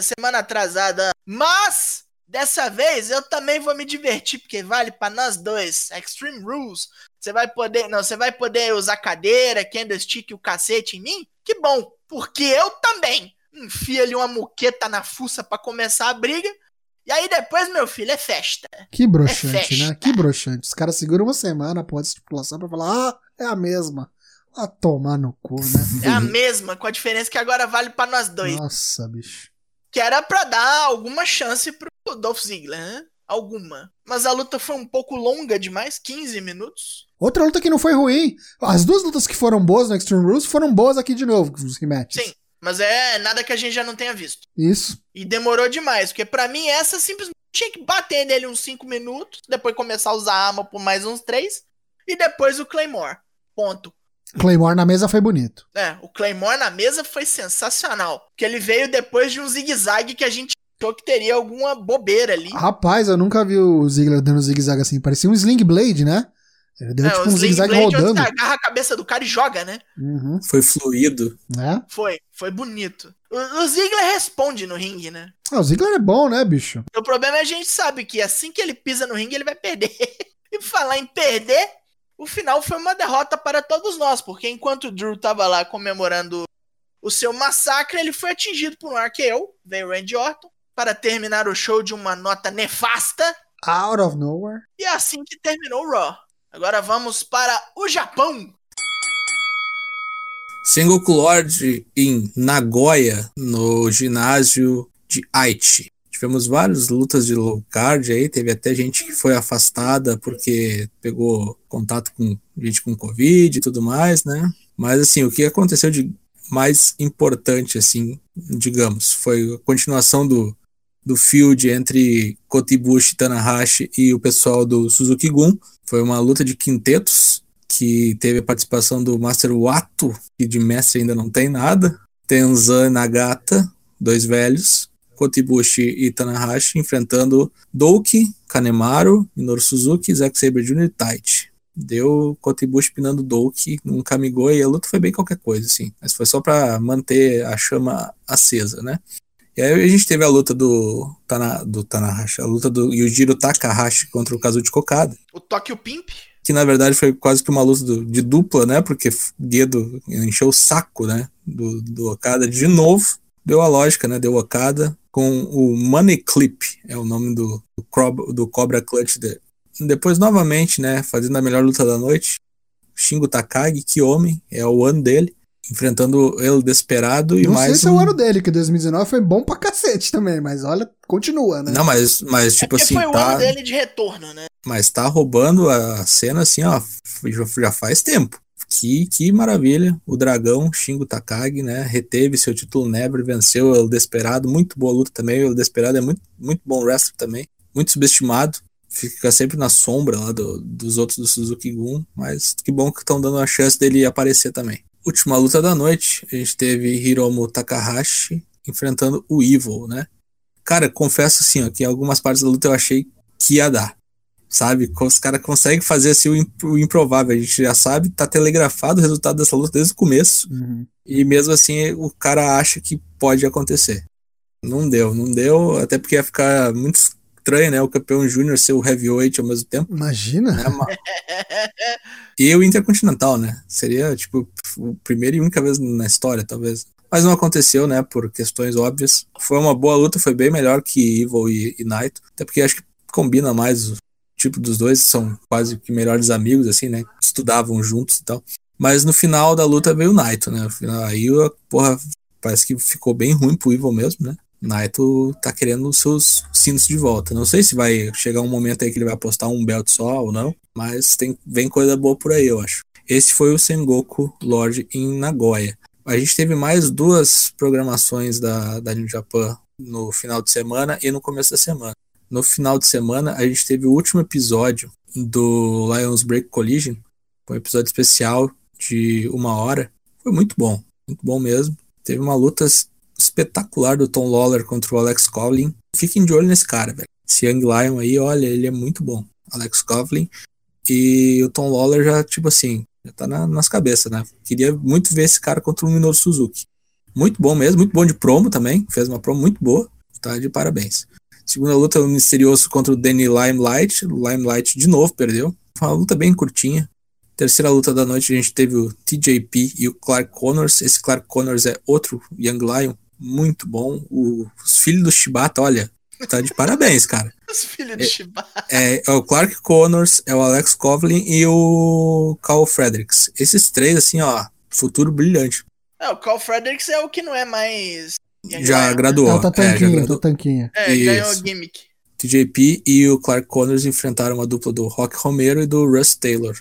semana atrasada. Mas Dessa vez eu também vou me divertir, porque vale para nós dois. Extreme Rules. Você vai poder. Não, você vai poder usar cadeira, candlestick e o cacete em mim? Que bom, porque eu também. Enfia ali uma muqueta na fuça para começar a briga. E aí depois, meu filho, é festa. Que broxante, é né? Que broxante. Os caras seguram uma semana após a estipulação pra falar, ah, é a mesma. A tomar no cu, né? <laughs> É a mesma, com a diferença que agora vale para nós dois. Nossa, bicho. Que era pra dar alguma chance pro Dolph Ziggler, né? Alguma. Mas a luta foi um pouco longa demais 15 minutos. Outra luta que não foi ruim. As duas lutas que foram boas no Extreme Rules foram boas aqui de novo, os rematches. Sim, mas é nada que a gente já não tenha visto. Isso. E demorou demais, porque para mim essa simplesmente tinha que bater nele uns 5 minutos, depois começar a usar a arma por mais uns 3, e depois o Claymore. Ponto. Claymore na mesa foi bonito. É, o Claymore na mesa foi sensacional. Que ele veio depois de um zigue-zague que a gente achou que teria alguma bobeira ali. Rapaz, eu nunca vi o Ziggler dando zigue-zague assim. Parecia um Sling Blade, né? Ele deu é, tipo um zigue-zague rodando. Onde agarra a cabeça do cara e joga, né? Uhum. Foi fluido. É? Foi, foi bonito. O, o Ziggler responde no ringue, né? Ah, o Ziggler é bom, né, bicho? O problema é a gente sabe que assim que ele pisa no ringue, ele vai perder. <laughs> e falar em perder, o final foi uma derrota para todos nós, porque enquanto o Drew tava lá comemorando o seu massacre, ele foi atingido por um arqueio, veio Randy Orton, para terminar o show de uma nota nefasta. Out of nowhere. E é assim que terminou o Raw. Agora vamos para o Japão. Sengoku Lord em Nagoya, no ginásio de Aichi. Tivemos várias lutas de low card aí, teve até gente que foi afastada porque pegou contato com gente com Covid e tudo mais, né? Mas assim, o que aconteceu de mais importante, assim, digamos, foi a continuação do, do field entre Kotibushi Tanahashi e o pessoal do Suzuki Gun. Foi uma luta de quintetos que teve a participação do Master Wato, que de mestre ainda não tem nada, Tenzan Nagata, dois velhos, Kotibushi e Tanahashi enfrentando Douki, Kanemaru, Minoru Suzuki, Zack Sabre Jr. e Taichi. Deu Kotibushi pinando Doki num Kamigoi e a luta foi bem qualquer coisa, assim. Mas foi só pra manter a chama acesa, né? E aí a gente teve a luta do, Tana, do Tanahashi, a luta do Yujiro Takahashi contra o Kazuchi Kokada. O Tokyo Pimp. Que na verdade foi quase que uma luta do, de dupla, né? Porque Guedo encheu o saco, né? Do, do Okada de novo. Deu a lógica, né? Deu Okada com o Money Clip, é o nome do, do, Cobra, do Cobra Clutch dele. Depois, novamente, né? Fazendo a melhor luta da noite. Shingo Takagi, que homem, é o ano dele enfrentando El Desperado e Não mais sei se um... é o ano dele, que 2019 foi bom pra cacete também, mas olha, continua, né? Não, mas, mas É tipo porque assim, foi o tá, ano dele de retorno, né? mas tá roubando a cena assim, ó, já, faz tempo. Que, que maravilha, o dragão Shingo Takagi, né, reteve seu título Never, venceu o El Desperado, muito boa luta também, o El Desperado é muito, muito bom wrestler também, muito subestimado, fica sempre na sombra lá do, dos outros do Suzuki Gun, mas que bom que estão dando a chance dele aparecer também. Última luta da noite, a gente teve Hiromu Takahashi enfrentando o Evil, né? Cara, confesso assim, ó, que em algumas partes da luta eu achei que ia dar. Sabe? Os caras conseguem fazer assim o, imp o, improvável. A gente já sabe, tá telegrafado o resultado dessa luta desde o começo. Uhum. E mesmo assim o cara acha que pode acontecer. Não deu, não deu, até porque ia ficar muito estranho, né? O campeão júnior ser o heavyweight ao mesmo tempo. Imagina. Né? <laughs> E o Intercontinental, né? Seria, tipo, o primeiro e única vez na história, talvez. Mas não aconteceu, né? Por questões óbvias. Foi uma boa luta, foi bem melhor que Evil e, e Naito. Até porque acho que combina mais o tipo dos dois, são quase que melhores amigos, assim, né? Estudavam juntos e tal. Mas no final da luta veio o Naito, né? Aí, porra, parece que ficou bem ruim pro Evil mesmo, né? Naito tá querendo os seus cintos de volta. Não sei se vai chegar um momento aí que ele vai postar um belt só ou não, mas tem, vem coisa boa por aí, eu acho. Esse foi o Sengoku Lord em Nagoya. A gente teve mais duas programações da, da New Japan no final de semana e no começo da semana. No final de semana, a gente teve o último episódio do Lions Break Collision, um episódio especial de uma hora. Foi muito bom, muito bom mesmo. Teve uma luta espetacular do Tom Lawler contra o Alex Coughlin. Fiquem de olho nesse cara, velho. Esse Young Lion aí, olha, ele é muito bom. Alex Coughlin. E o Tom Lawler já, tipo assim, já tá na, nas cabeças, né? Queria muito ver esse cara contra o Minoru Suzuki. Muito bom mesmo, muito bom de promo também. Fez uma promo muito boa. Tá de parabéns. Segunda luta, o Misterioso contra o Danny Limelight. Limelight de novo perdeu. Foi uma luta bem curtinha. Terceira luta da noite, a gente teve o TJP e o Clark Connors. Esse Clark Connors é outro Young Lion, muito bom. O, os filhos do Shibata, olha, tá de parabéns, cara. <laughs> Os filhos do É- Shibata. É, é o Clark Connors, é o Alex Coughlin e o Carl Fredericks. Esses três, assim, ó, futuro brilhante. É, o Carl Fredericks é o que não é mais. Já graduou. É o é, já graduou. Tatanquinha. É, ganhou a Isso. gimmick. TJP e o Clark Connors enfrentaram a dupla do Rock Romero e do Russ Taylor.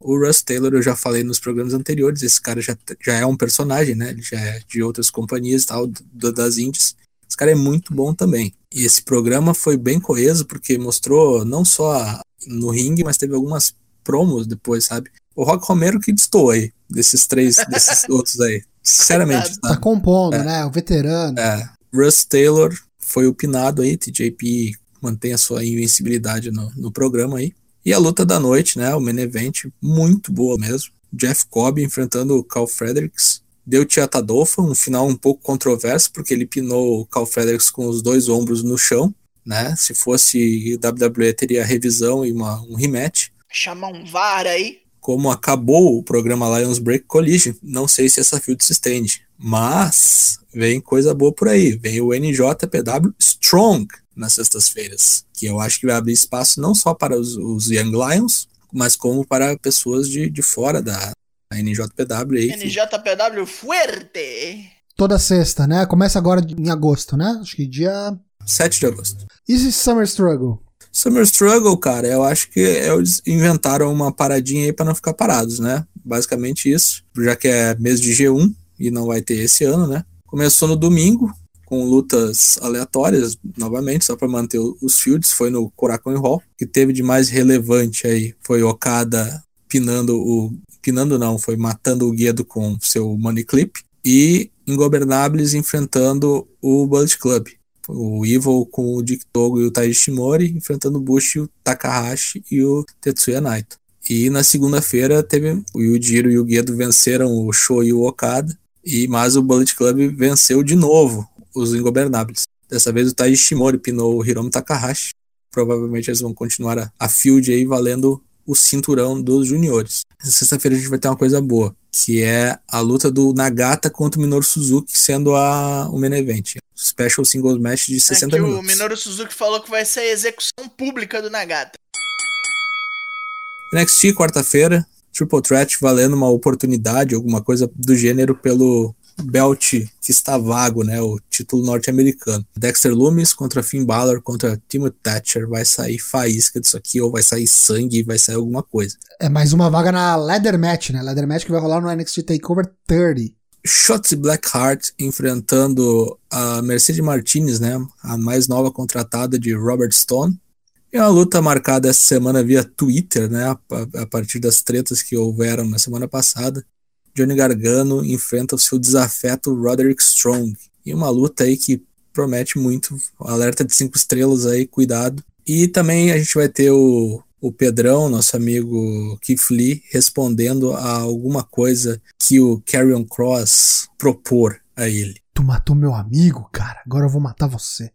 O Russ Taylor eu já falei nos programas anteriores, esse cara já, já é um personagem, né? Ele já é de outras companhias e tal, do- das indies. Esse cara é muito bom também. E esse programa foi bem coeso porque mostrou não só a- no ringue, mas teve algumas promos depois, sabe? O Rock Romero que destoou aí, desses três, desses <laughs> outros aí. Sinceramente, Tá sabe? compondo, É. né? O veterano. É, Russ Taylor foi o pinado aí, TJP mantém a sua invencibilidade no, no programa aí. E a luta da noite, né, o main event, muito boa mesmo. Jeff Cobb enfrentando o Carl Fredericks. Deu Tiata Dolfa, um final um pouco controverso, porque ele pinou o Carl Fredericks com os dois ombros no chão, né? Se fosse WWE teria revisão e uma, um rematch Chamar um VAR aí. como acabou o programa Lions Break Collision, não sei se essa field se estende. Mas vem coisa boa por aí. Vem o NJPW Strong nas sextas-feiras, que eu acho que vai abrir espaço não só para os, os Young Lions, mas como para pessoas de, de fora da, NJPW aí. que- NJPW Fuerte. Toda sexta, né? Começa agora em agosto, né? Acho que dia. 7 de agosto. E esse Summer Struggle? Summer Struggle, cara, eu acho que eles inventaram uma paradinha aí para não ficar parados, né? Basicamente isso, já que é mês de G1 e não vai ter esse ano, né? Começou no domingo com lutas aleatórias, novamente, só para manter os fields, foi no Korakuen Hall, que teve de mais relevante aí, foi Okada pinando o pinando não, foi matando o Guedo com seu Money Clip e Ingobernables enfrentando o Bullet Club. O Evil com o Dick Togo e o Taiji Shimori enfrentando o Bushi, o Takahashi e o Tetsuya Naito. E na segunda-feira teve o Yujiro e o Guedo venceram o Show e o Okada. E, mas o Bullet Club venceu de novo os Ingobernáveis. Dessa vez o Taiji Shimori pinou o Hiromu Takahashi. Provavelmente eles vão continuar a, a field aí valendo o cinturão dos juniores. Sexta-feira a gente vai ter uma coisa boa, que é a luta do Nagata contra o Minoru Suzuki, sendo a, o main event. Special Singles Match de 60 é minutos. O Minoru Suzuki falou que vai ser a execução pública do Nagata. NXT, quarta-feira, Triple Threat valendo uma oportunidade, alguma coisa do gênero pelo belt que está vago, né, o título norte-americano. Dexter Loomis contra Finn Balor contra Timothy Thatcher, vai sair faísca disso aqui, ou vai sair sangue, vai sair alguma coisa. É mais uma vaga na Leather Match, né, Leather Match que vai rolar no NXT TakeOver 30. Shotzi Blackheart enfrentando a Mercedes Martinez, né, a mais nova contratada de Robert Stone. E uma luta marcada essa semana via Twitter, né, a partir das tretas que houveram na semana passada. Johnny Gargano enfrenta o seu desafeto Roderick Strong. E uma luta aí que promete muito. Alerta de cinco estrelas aí, cuidado. E também a gente vai ter o, o Pedrão, nosso amigo Keith Lee, respondendo a alguma coisa que o Carrion Cross propor a ele. Tu matou meu amigo, cara. Agora eu vou matar você.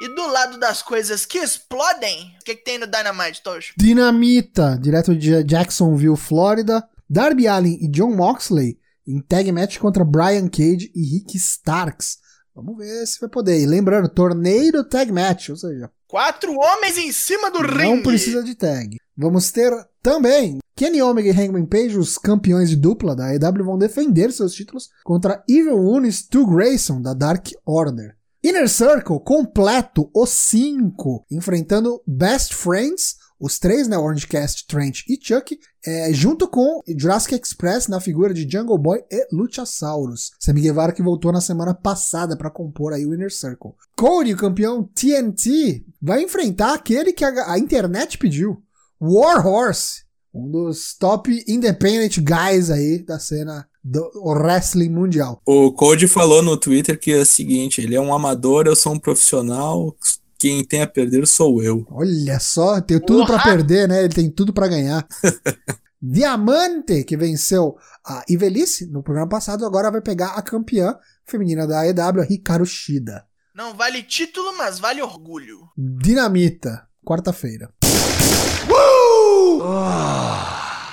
E do lado das coisas que explodem, o que, que tem no Dynamite, Tocho? Dinamita, direto de Jacksonville, Flórida. Darby Allin e John Moxley em tag match contra Brian Cage e Rick Starks. Vamos ver se vai poder. E lembrando, torneio tag match, ou seja, Quatro homens em cima do ringue. não precisa de tag. Vamos ter também Kenny Omega e Hangman Page, os campeões de dupla da AEW, vão defender seus títulos contra Evil Uno e Stu Grayson da Dark Order. Inner Circle completo, os cinco, enfrentando Best Friends, os três, né, Orange Cast, Trent e Chuck, é, junto com Jurassic Express na figura de Jungle Boy e Luchasaurus. Sammy Guevara que voltou na semana passada para compor aí o Inner Circle. Cody, o campeão TNT, vai enfrentar aquele que a, a internet pediu, War Horse, um dos top independent guys aí da cena do wrestling mundial. O Cody falou no Twitter que é o seguinte: ele é um amador, eu sou um profissional, quem tem a perder sou eu. Olha só, tem tudo para perder, né? Ele tem tudo para ganhar. <laughs> Diamante, que venceu a Ivelice no programa passado, agora vai pegar a campeã feminina da AEW, a Hikaru Shida. Não vale título, mas vale orgulho. Dinamita, quarta-feira.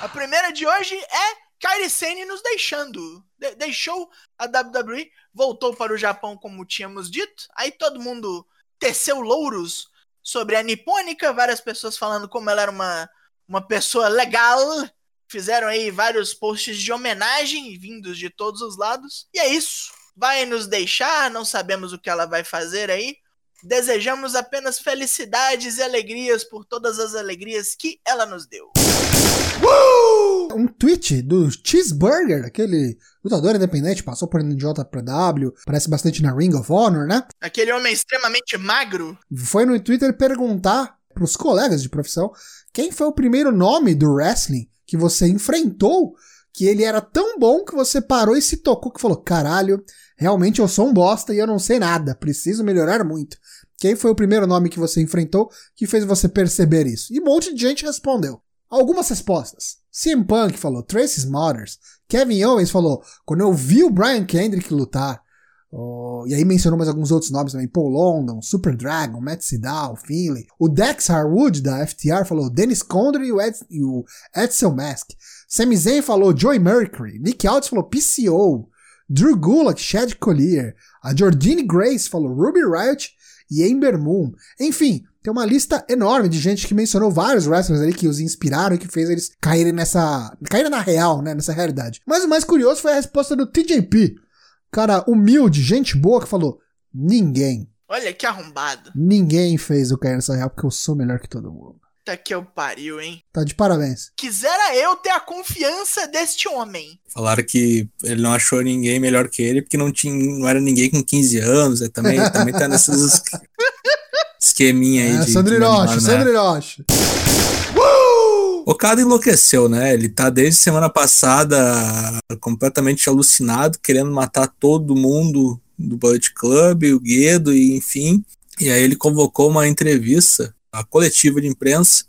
A primeira de hoje é Kairi Sane nos deixando. De- deixou a WWE, voltou para o Japão como tínhamos dito. Aí todo mundo teceu louros sobre a nipônica, várias pessoas falando como ela era uma, uma pessoa legal. Fizeram aí vários posts de homenagem vindos de todos os lados. E é isso. Vai nos deixar, não sabemos o que ela vai fazer aí. Desejamos apenas felicidades e alegrias por todas as alegrias que ela nos deu. Um tweet do Cheeseburger, aquele lutador independente, passou por NJPW, parece bastante na Ring of Honor, né? Aquele homem extremamente magro. Foi no Twitter perguntar pros colegas de profissão quem foi o primeiro nome do wrestling que você enfrentou, que ele era tão bom que você parou e se tocou, que falou, caralho, realmente eu sou um bosta e eu não sei nada, preciso melhorar muito. Quem foi o primeiro nome que você enfrentou que fez você perceber isso? E um monte de gente respondeu. Algumas respostas. CM Punk falou Tracy Smothers. Kevin Owens falou quando eu vi o Brian Kendrick lutar. Oh, e aí mencionou mais alguns outros nomes também. Paul London, Super Dragon, Matt Sydal, Finlay. O Dex Harwood da FTR falou Dennis Condor e o, Ed, e o Edsel Mask. Sami Zayn falou Joey Mercury. Nick Aldis falou PCO. Drew Gulak, Chad Collier. A Jordine Grace falou Ruby Riot e Ember Moon. Enfim, tem uma lista enorme de gente que mencionou vários wrestlers ali que os inspiraram e que fez eles caírem nessa. caírem na real, né? Nessa realidade. Mas o mais curioso foi a resposta do TJP. Cara humilde, gente boa, que falou: ninguém. Olha que arrombado. Ninguém fez eu cair nessa real porque eu sou melhor que todo mundo. Tá que eu pariu, hein? Tá de parabéns. Quisera eu ter a confiança deste homem. Falaram que ele não achou ninguém melhor que ele porque não, tinha, não era ninguém com 15 anos. Ele também, também tá nesses <laughs> esqueminha aí. É, de, Sandro Hiroshi, né? Sandro Hiroshi. Okada enlouqueceu, né? Ele tá desde semana passada completamente alucinado, querendo matar todo mundo do Bullet Club, o Guedo e enfim. E aí ele convocou uma entrevista, a coletiva de imprensa,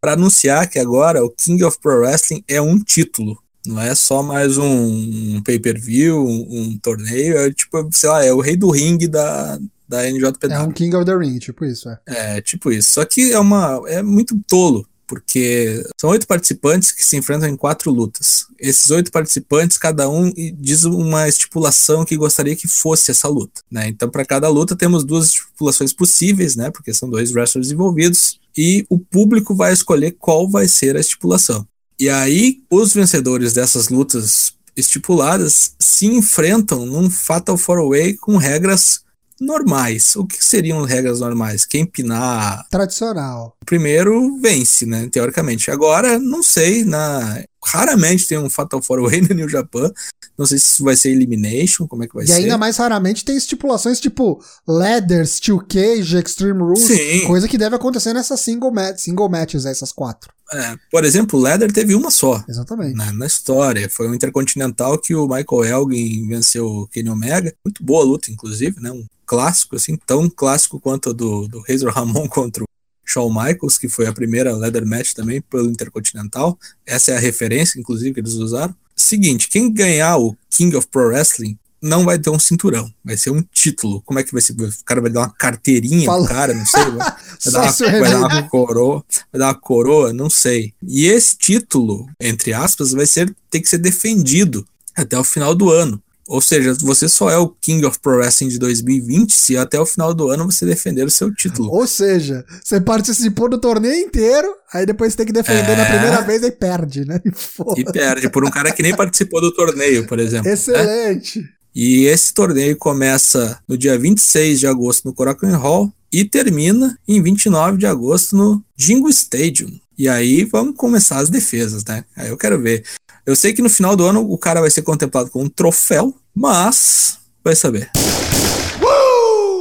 para anunciar que agora o King of Pro Wrestling é um título. Não é só mais um, um pay-per-view, um, um, torneio, é tipo, sei lá, é o rei do ringue da, da NJPW. É um King of the Ring, tipo isso, é. É, tipo isso. Só que é uma. é muito tolo porque são oito participantes que se enfrentam em quatro lutas. Esses oito participantes, cada um diz uma estipulação que gostaria que fosse essa luta, né? Então, para cada luta temos duas estipulações possíveis, né? Porque são dois wrestlers envolvidos e o público vai escolher qual vai ser a estipulação. E aí, os vencedores dessas lutas estipuladas se enfrentam num Fatal Four Way com regras normais. O que seriam regras normais? Quem pinar. Tradicional. Primeiro vence, né? Teoricamente. Agora, não sei. Na... Raramente tem um Fatal Four Way no New Japan. Não sei se isso vai ser Elimination, como é que vai e ser. E ainda mais raramente tem estipulações tipo Leather, Steel Cage, Extreme Rules. Sim. Coisa que deve acontecer nessas single, match, single matches, essas quatro. É, por exemplo, o Leather teve uma só. Exatamente. Na, na, história. Foi um Intercontinental que o Michael Elgin venceu o Kenny Omega. Muito boa luta, inclusive, né? Um clássico, assim, tão clássico quanto a do, do Razor Ramon <laughs> contra o Shawn Michaels, que foi a primeira leather match também pelo Intercontinental. Essa é a referência, inclusive, que eles usaram. Seguinte, quem ganhar o King of Pro Wrestling não vai ter um cinturão, vai ser um título. Como é que vai ser? O cara vai dar uma carteirinha Fala. pro cara, não sei. Vai, <laughs> vai, dar uma, vai, dar uma, coroa, vai dar uma coroa, não sei. E esse título, entre aspas, vai ser ter que ser defendido até o final do ano. Ou seja, você só é o King of Pro Wrestling de 2020 se até o final do ano você defender o seu título. Ou seja, você participou do torneio inteiro, aí depois você tem que defender é... na primeira vez e perde, né? <laughs> E, e perde, por um cara que nem participou do torneio, por exemplo. Né? Excelente! Né? E esse torneio começa no dia 26 de agosto no Korakuen Hall e termina em 29 de agosto no Jingo Stadium. E aí vamos começar as defesas, né? Aí eu quero ver. Eu sei que no final do ano o cara vai ser contemplado com um troféu, mas vai saber.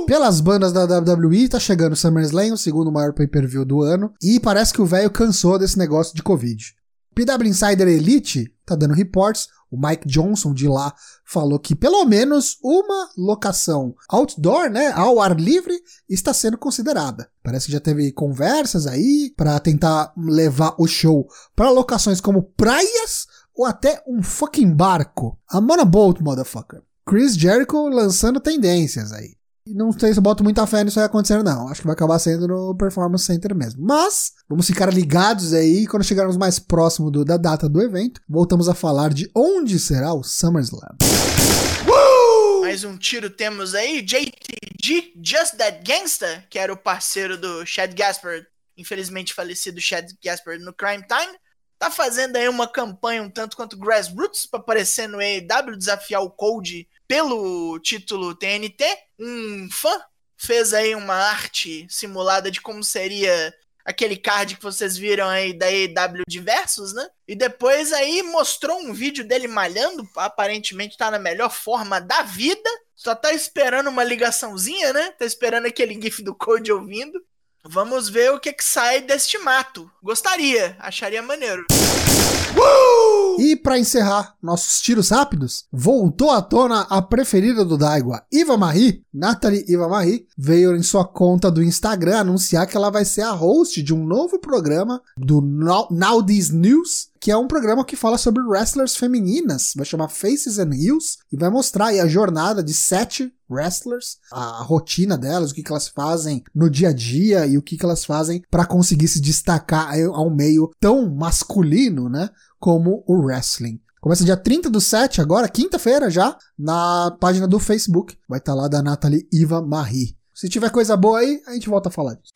Pelas bandas da WWE, tá chegando o SummerSlam, o segundo maior pay-per-view do ano, e parece que o velho cansou desse negócio de Covid. PW Insider Elite tá dando reports, o Mike Johnson de lá falou que pelo menos uma locação outdoor, né, ao ar livre, está sendo considerada. Parece que já teve conversas aí para tentar levar o show para locações como praias ou até um fucking barco. I'm on a boat, motherfucker. Chris Jericho lançando tendências aí. Não sei se eu boto muita fé nisso aí acontecendo, não. Acho que vai acabar sendo no Performance Center mesmo. Mas, vamos ficar ligados aí. Quando chegarmos mais próximo do, da data do evento, voltamos a falar de onde será o SummerSlam. Mais um tiro temos aí. JTG, Just That Gangsta, que era o parceiro do Chad Gaspard, infelizmente falecido Chad Gaspard no Crime Time tá fazendo aí uma campanha um tanto quanto Grassroots para aparecer no AEW, desafiar o Cold pelo título TNT. Um fã fez aí uma arte simulada de como seria aquele card que vocês viram aí da AEW Diversos, né? E depois aí mostrou um vídeo dele malhando, aparentemente tá na melhor forma da vida. Só tá esperando uma ligaçãozinha, né? Tá esperando aquele gif do Code ouvindo. Vamos ver o que, que sai deste mato. Gostaria, acharia maneiro. Uh! E para encerrar nossos tiros rápidos, voltou à tona a preferida do Daigua, Iva Marie. Natalie Iva Marie veio em sua conta do Instagram anunciar que ela vai ser a host de um novo programa do Now, Now News, que é um programa que fala sobre wrestlers femininas, vai chamar Faces and Heels e vai mostrar a jornada de sete wrestlers, a rotina delas, o que, que elas fazem no dia a dia e o que, que elas fazem para conseguir se destacar ao meio tão masculino, né, como o wrestling. Começa dia 30 do 7, agora, quinta-feira já, na página do Facebook. Vai estar tá lá da Nathalie Iva Marie. Se tiver coisa boa aí, a gente volta a falar disso.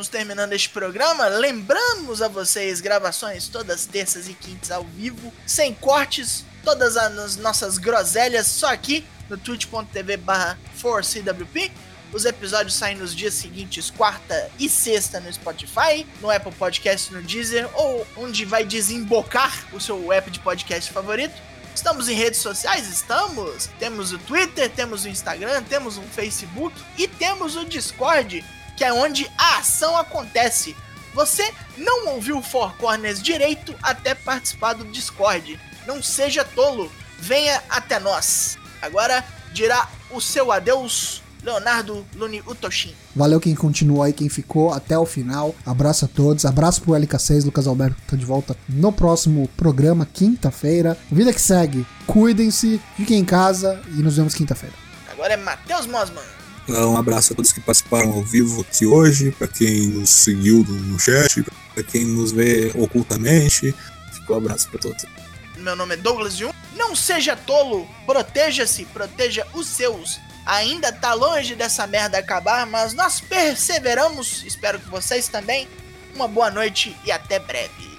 Estamos terminando este programa. Lembramos a vocês gravações todas terças e quintas ao vivo, sem cortes, todas as nossas groselhas só aqui no twitch.tv/4cwp. Os episódios saem nos dias seguintes, quarta e sexta no Spotify, no Apple Podcast, no Deezer ou onde vai desembocar o seu app de podcast favorito. Estamos em redes sociais? Estamos! Temos o Twitter, temos o Instagram, temos o Facebook e temos o Discord que é onde a ação acontece. Você não ouviu o Four Corners direito até participar do Discord. Não seja tolo, venha até nós. Agora dirá o seu adeus, Leonardo Luni Utoshin. Valeu quem continuou aí, quem ficou até o final. Abraço a todos. Abraço pro LK6, Lucas Alberto, que tá de volta no próximo programa, quinta-feira. Vida que segue. Cuidem-se, fiquem em casa e nos vemos quinta-feira. Agora é Matheus Mosman. Um abraço a todos que participaram ao vivo aqui hoje, para quem nos seguiu no chat, para quem nos vê ocultamente. Fica um abraço para todos. Meu nome é Douglas Jung. Não seja tolo, proteja-se, proteja os seus. Ainda tá longe dessa merda acabar, mas nós perseveramos. Espero que vocês também. Uma boa noite e até breve.